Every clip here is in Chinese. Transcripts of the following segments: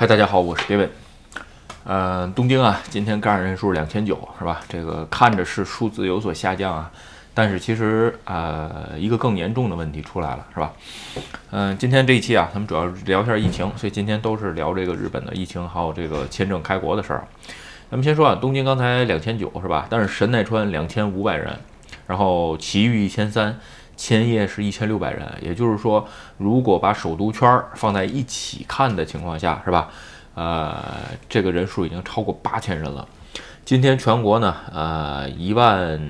嗨，大家好，我是 David。呃，东京啊，今天感染人数两千九，是吧？这个看着是数字有所下降啊，但是其实呃，一个更严重的问题出来了，是吧？嗯，今天这一期啊，咱们主要聊一下疫情，所以今天都是聊这个日本的疫情，还有这个签证开国的事儿。咱们先说啊，东京刚才两千九，是吧？但是神奈川两千五百人，然后埼玉一千三。千叶是一千六百人，也就是说，如果把首都圈儿放在一起看的情况下，是吧？呃，这个人数已经超过八千人了。今天全国呢，呃，一万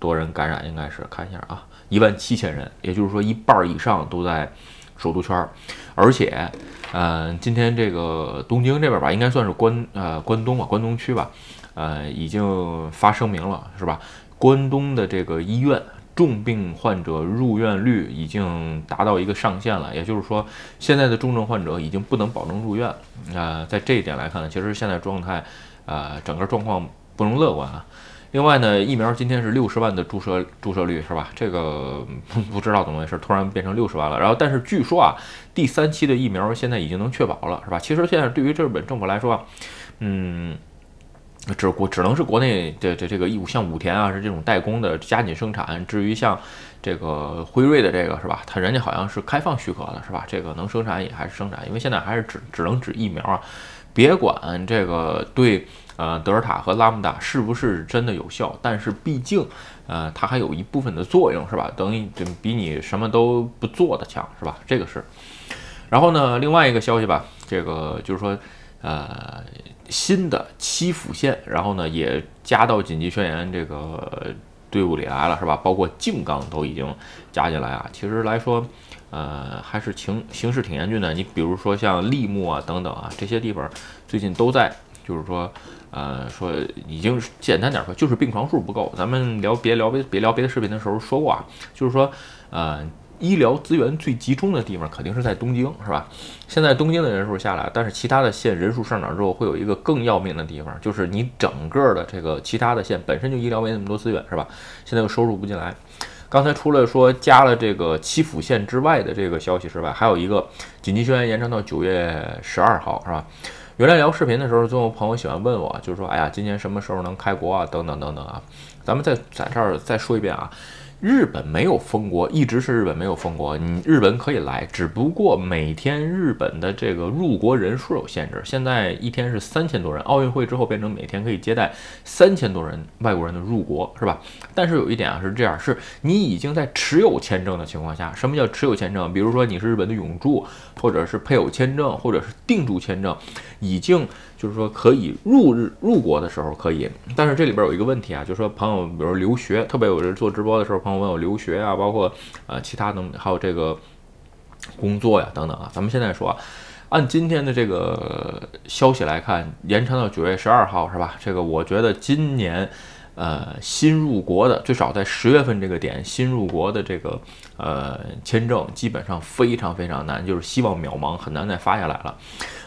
多人感染，应该是看一下啊，一万七千人，也就是说一半以上都在首都圈儿，而且，呃，今天这个东京这边吧，应该算是关呃关东吧，关东区吧，呃，已经发声明了，是吧？关东的这个医院。重病患者入院率已经达到一个上限了，也就是说，现在的重症患者已经不能保证入院。啊，在这一点来看呢，其实现在状态，啊，整个状况不容乐观啊。另外呢，疫苗今天是六十万的注射注射率是吧？这个 不知道怎么回事，突然变成六十万了。然后，但是据说啊，第三期的疫苗现在已经能确保了是吧？其实现在对于日本政府来说，嗯。只国只能是国内的这这个务，像武田啊是这种代工的加紧生产。至于像这个辉瑞的这个是吧？它人家好像是开放许可的是吧？这个能生产也还是生产，因为现在还是只只能指疫苗啊。别管这个对呃德尔塔和拉姆达是不是真的有效，但是毕竟呃它还有一部分的作用是吧？等于比你什么都不做的强是吧？这个是。然后呢，另外一个消息吧，这个就是说呃。新的七府县，然后呢也加到紧急宣言这个队伍里来了，是吧？包括静冈都已经加进来啊。其实来说，呃，还是情形势挺严峻的。你比如说像立木啊等等啊这些地方，最近都在，就是说，呃，说已经简单点说，就是病床数不够。咱们聊别聊别别聊别的视频的时候说过啊，就是说，呃。医疗资源最集中的地方肯定是在东京，是吧？现在东京的人数下来，但是其他的县人数上涨之后，会有一个更要命的地方，就是你整个的这个其他的县本身就医疗没那么多资源，是吧？现在又收入不进来。刚才除了说加了这个七府县之外的这个消息之外，还有一个紧急宣言延长到九月十二号，是吧？原来聊视频的时候，总有朋友喜欢问我，就是说，哎呀，今年什么时候能开国啊？等等等等啊。咱们再在这儿再说一遍啊。日本没有封国，一直是日本没有封国。你日本可以来，只不过每天日本的这个入国人数有限制。现在一天是三千多人，奥运会之后变成每天可以接待三千多人外国人的入国，是吧？但是有一点啊，是这样：是你已经在持有签证的情况下，什么叫持有签证？比如说你是日本的永住，或者是配偶签证，或者是定住签证，已经。就是说可以入日入国的时候可以，但是这里边有一个问题啊，就是说朋友比如留学，特别有人做直播的时候，朋问我留学啊，包括呃其他的还有这个工作呀等等啊。咱们现在说啊，按今天的这个消息来看，延长到九月十二号是吧？这个我觉得今年呃新入国的最少在十月份这个点新入国的这个呃签证基本上非常非常难，就是希望渺茫，很难再发下来了。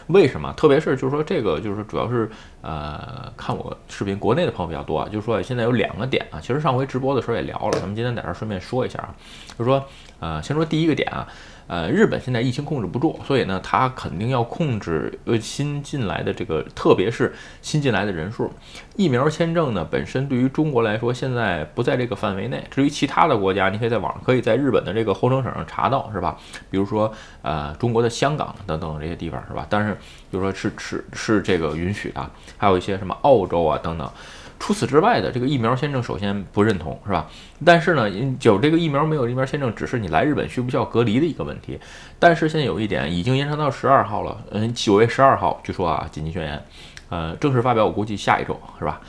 为什么？特别是就是说这个就是主要是呃看我视频国内的朋友比较多啊，就是说现在有两个点啊，其实上回直播的时候也聊了，咱们今天在这儿顺便说一下啊，就是说呃先说第一个点啊。呃，日本现在疫情控制不住，所以呢，它肯定要控制呃新进来的这个，特别是新进来的人数。疫苗签证呢，本身对于中国来说现在不在这个范围内。至于其他的国家，你可以在网上可以在日本的这个后生省上查到，是吧？比如说呃中国的香港等等这些地方，是吧？但是就说是是是这个允许的，还有一些什么澳洲啊等等。除此之外的这个疫苗签证，首先不认同，是吧？但是呢，有这个疫苗没有疫苗签证，只是你来日本需不需要隔离的一个问题。但是现在有一点已经延长到十二号了，嗯，九月十二号，据说啊，紧急宣言，呃，正式发表，我估计下一周，是吧？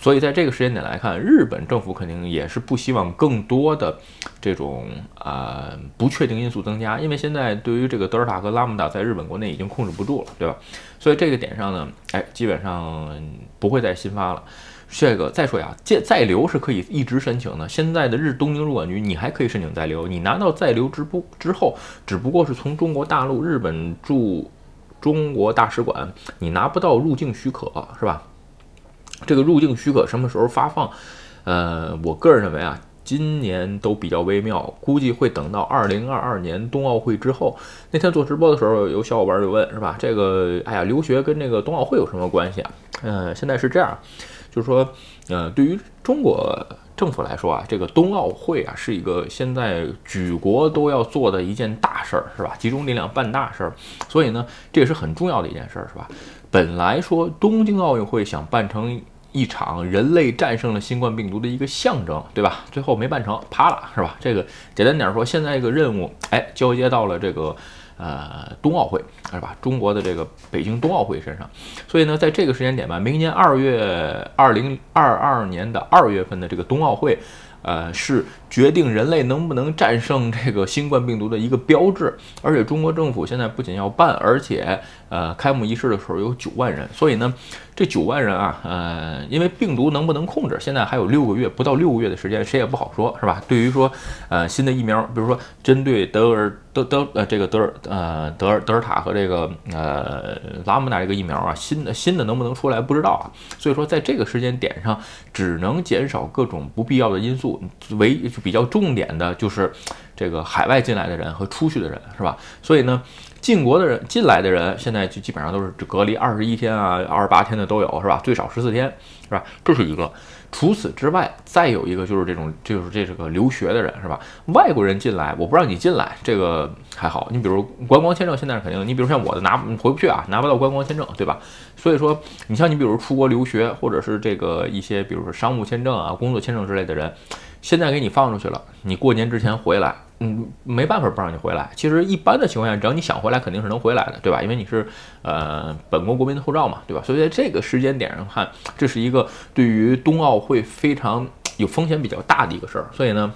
所以在这个时间点来看，日本政府肯定也是不希望更多的这种啊不确定因素增加，因为现在对于这个德尔塔和拉姆达在日本国内已经控制不住了，对吧？所以这个点上呢，哎，基本上不会再新发了。这个再说呀，再再留是可以一直申请的。现在的日东京入管局，你还可以申请再留。你拿到再留之不之后，只不过是从中国大陆日本驻中国大使馆，你拿不到入境许可，是吧？这个入境许可什么时候发放？呃，我个人认为啊，今年都比较微妙，估计会等到二零二二年冬奥会之后。那天做直播的时候，有小伙伴就问，是吧？这个，哎呀，留学跟这个冬奥会有什么关系啊？嗯，现在是这样，就是说，呃，对于中国政府来说啊，这个冬奥会啊，是一个现在举国都要做的一件大事儿，是吧？集中力量办大事儿，所以呢，这也是很重要的一件事儿，是吧？本来说东京奥运会想办成。一场人类战胜了新冠病毒的一个象征，对吧？最后没办成，趴了，是吧？这个简单点说，现在这个任务，哎，交接到了这个呃冬奥会，是吧？中国的这个北京冬奥会身上。所以呢，在这个时间点吧，明年二月二零二二年的二月份的这个冬奥会。呃，是决定人类能不能战胜这个新冠病毒的一个标志。而且中国政府现在不仅要办，而且呃，开幕仪式的时候有九万人。所以呢，这九万人啊，呃，因为病毒能不能控制，现在还有六个月，不到六个月的时间，谁也不好说，是吧？对于说，呃，新的疫苗，比如说针对德尔德德呃这个德尔呃德尔德尔塔和这个呃拉姆达这个疫苗啊，新的新的能不能出来不知道啊。所以说，在这个时间点上，只能减少各种不必要的因素。唯一比较重点的就是这个海外进来的人和出去的人，是吧？所以呢，进国的人进来的人现在就基本上都是隔离二十一天啊、二十八天的都有，是吧？最少十四天，是吧？这是一个。除此之外，再有一个就是这种，就是这是个留学的人，是吧？外国人进来，我不让你进来，这个还好。你比如观光签证，现在是肯定的。你比如像我的拿回不去啊，拿不到观光签证，对吧？所以说，你像你比如出国留学，或者是这个一些，比如说商务签证啊、工作签证之类的人。现在给你放出去了，你过年之前回来，嗯，没办法不让你回来。其实一般的情况下，只要你想回来，肯定是能回来的，对吧？因为你是呃本国国民的护照嘛，对吧？所以在这个时间点上看，这是一个对于冬奥会非常有风险比较大的一个事儿。所以呢。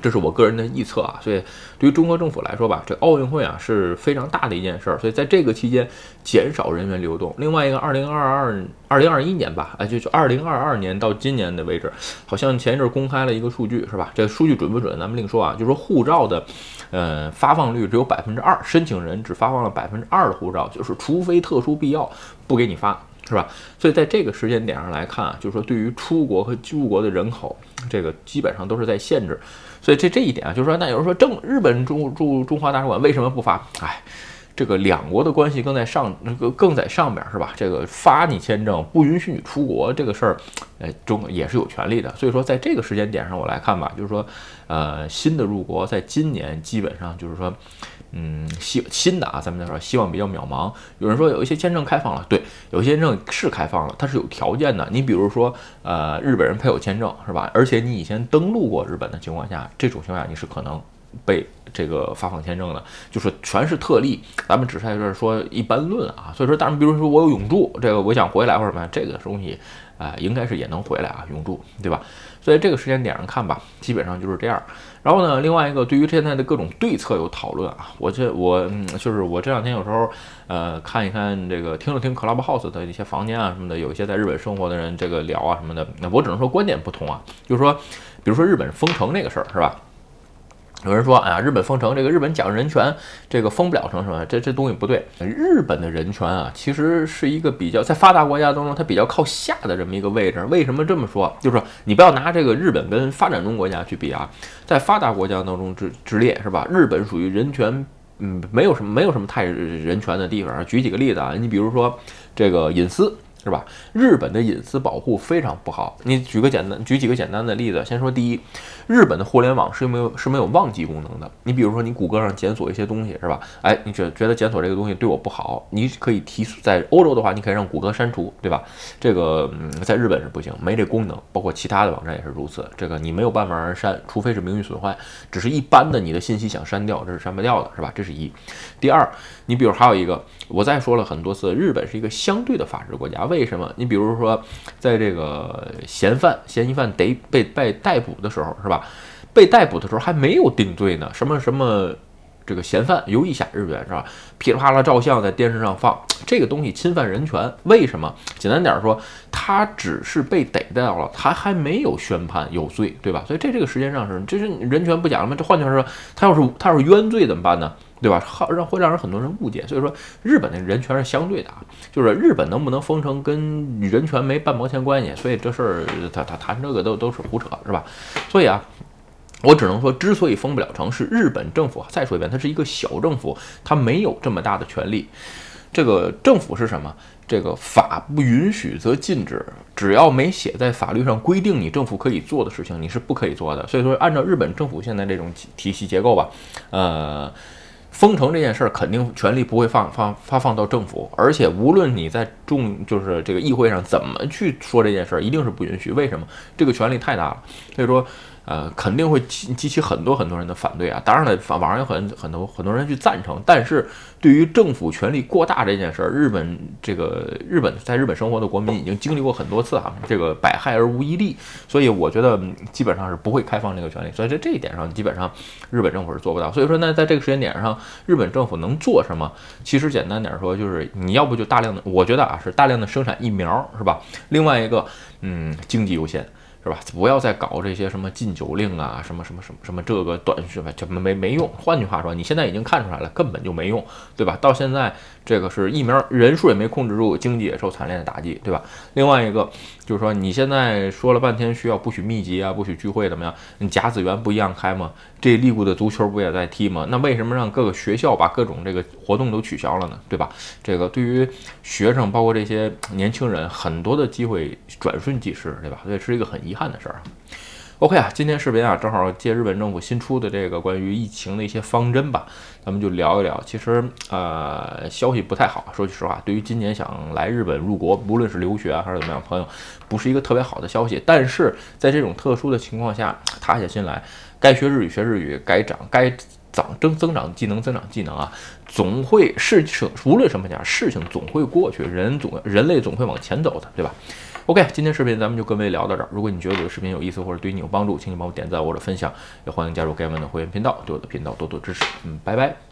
这是我个人的臆测啊，所以对于中国政府来说吧，这奥运会啊是非常大的一件事儿，所以在这个期间减少人员流动。另外一个，二零二二、二零二一年吧，哎，就就二零二二年到今年的为止，好像前一阵公开了一个数据，是吧？这数据准不准，咱们另说啊。就说护照的，呃，发放率只有百分之二，申请人只发放了百分之二的护照，就是除非特殊必要，不给你发。是吧？所以在这个时间点上来看啊，就是说对于出国和入国的人口，这个基本上都是在限制。所以这这一点啊，就是说，那有人说，正日本驻驻中华大使馆为什么不发？哎。这个两国的关系更在上，那个更在上边是吧？这个发你签证，不允许你出国这个事儿，哎，中也是有权利的。所以说，在这个时间点上，我来看吧，就是说，呃，新的入国在今年基本上就是说，嗯，希新的啊，咱们再说希望比较渺茫。有人说有一些签证开放了，对，有些签证是开放了，它是有条件的。你比如说，呃，日本人配偶签证是吧？而且你以前登陆过日本的情况下，这种情况下你是可能。被这个发放签证的，就是全是特例，咱们只在这儿说一般论啊。所以说，当然，比如说我有永驻，这个我想回来或者什么，这个东西，啊，应该是也能回来啊，永驻，对吧？所以这个时间点上看吧，基本上就是这样。然后呢，另外一个，对于现在的各种对策有讨论啊。我这我就是我这两天有时候呃看一看这个，听了听 Clubhouse 的一些房间啊什么的，有一些在日本生活的人这个聊啊什么的，那我只能说观点不同啊。就是说，比如说日本封城那个事儿，是吧？有人说，哎呀，日本封城，这个日本讲人权，这个封不了城是吧？这这东西不对。日本的人权啊，其实是一个比较在发达国家当中，它比较靠下的这么一个位置。为什么这么说？就是，你不要拿这个日本跟发展中国家去比啊，在发达国家当中之之列是吧？日本属于人权，嗯，没有什么没有什么太人权的地方。举几个例子啊，你比如说这个隐私。是吧？日本的隐私保护非常不好。你举个简单，举几个简单的例子。先说第一，日本的互联网是没有是没有忘记功能的。你比如说，你谷歌上检索一些东西，是吧？哎，你觉觉得检索这个东西对我不好，你可以提。在欧洲的话，你可以让谷歌删除，对吧？这个嗯，在日本是不行，没这功能。包括其他的网站也是如此。这个你没有办法让删，除非是名誉损坏。只是一般的你的信息想删掉，这是删不掉的，是吧？这是一。第二，你比如还有一个，我再说了很多次，日本是一个相对的法治国家。为什么？你比如说，在这个嫌犯、嫌疑犯得被被逮捕的时候，是吧？被逮捕的时候还没有定罪呢，什么什么，这个嫌犯游一下日元是吧？噼里啪啦照相在电视上放，这个东西侵犯人权。为什么？简单点说，他只是被逮到了，他还没有宣判有罪，对吧？所以这这个时间上是，这是人权不讲了吗？这换句话说，他要是他要是冤罪怎么办呢？对吧？好让会让人很多人误解。所以说，日本的人权是相对的啊，就是日本能不能封城跟人权没半毛钱关系。所以这事儿他他谈这个都都是胡扯，是吧？所以啊。我只能说，之所以封不了城，是日本政府。再说一遍，它是一个小政府，它没有这么大的权利。这个政府是什么？这个法不允许则禁止，只要没写在法律上规定你政府可以做的事情，你是不可以做的。所以说，按照日本政府现在这种体系结构吧，呃，封城这件事儿肯定权力不会放放发放到政府，而且无论你在众就是这个议会上怎么去说这件事儿，一定是不允许。为什么？这个权力太大了。所以说。呃，肯定会激激起很多很多人的反对啊！当然了，网网上有很很多很多人去赞成，但是对于政府权力过大这件事儿，日本这个日本在日本生活的国民已经经历过很多次啊，这个百害而无一利，所以我觉得基本上是不会开放这个权利，所以在这一点上，基本上日本政府是做不到。所以说呢，在这个时间点上，日本政府能做什么？其实简单点说，就是你要不就大量的，我觉得啊是大量的生产疫苗，是吧？另外一个，嗯，经济优先。是吧？不要再搞这些什么进禁酒令啊，什么什么什么什么这个短什么，没没用。换句话说，你现在已经看出来了，根本就没用，对吧？到现在这个是疫苗人数也没控制住，经济也受惨烈的打击，对吧？另外一个就是说，你现在说了半天需要不许密集啊，不许聚会怎么样？你甲子园不一样开吗？这利物的足球不也在踢吗？那为什么让各个学校把各种这个活动都取消了呢？对吧？这个对于学生，包括这些年轻人，很多的机会转瞬即逝，对吧？所以是一个很。遗憾的事儿，OK 啊，今天视频啊，正好借日本政府新出的这个关于疫情的一些方针吧，咱们就聊一聊。其实呃，消息不太好，说句实话，对于今年想来日本入国，无论是留学啊还是怎么样，朋友，不是一个特别好的消息。但是在这种特殊的情况下，踏下心来，该学日语学日语，该长该长增增长技能增长技能啊，总会事情无论什么讲，事情总会过去，人总人类总会往前走的，对吧？OK，今天视频咱们就各位聊到这儿。如果你觉得我的视频有意思或者对你有帮助，请你帮我点赞或者分享，也欢迎加入盖文的会员频道，对我的频道多多支持。嗯，拜拜。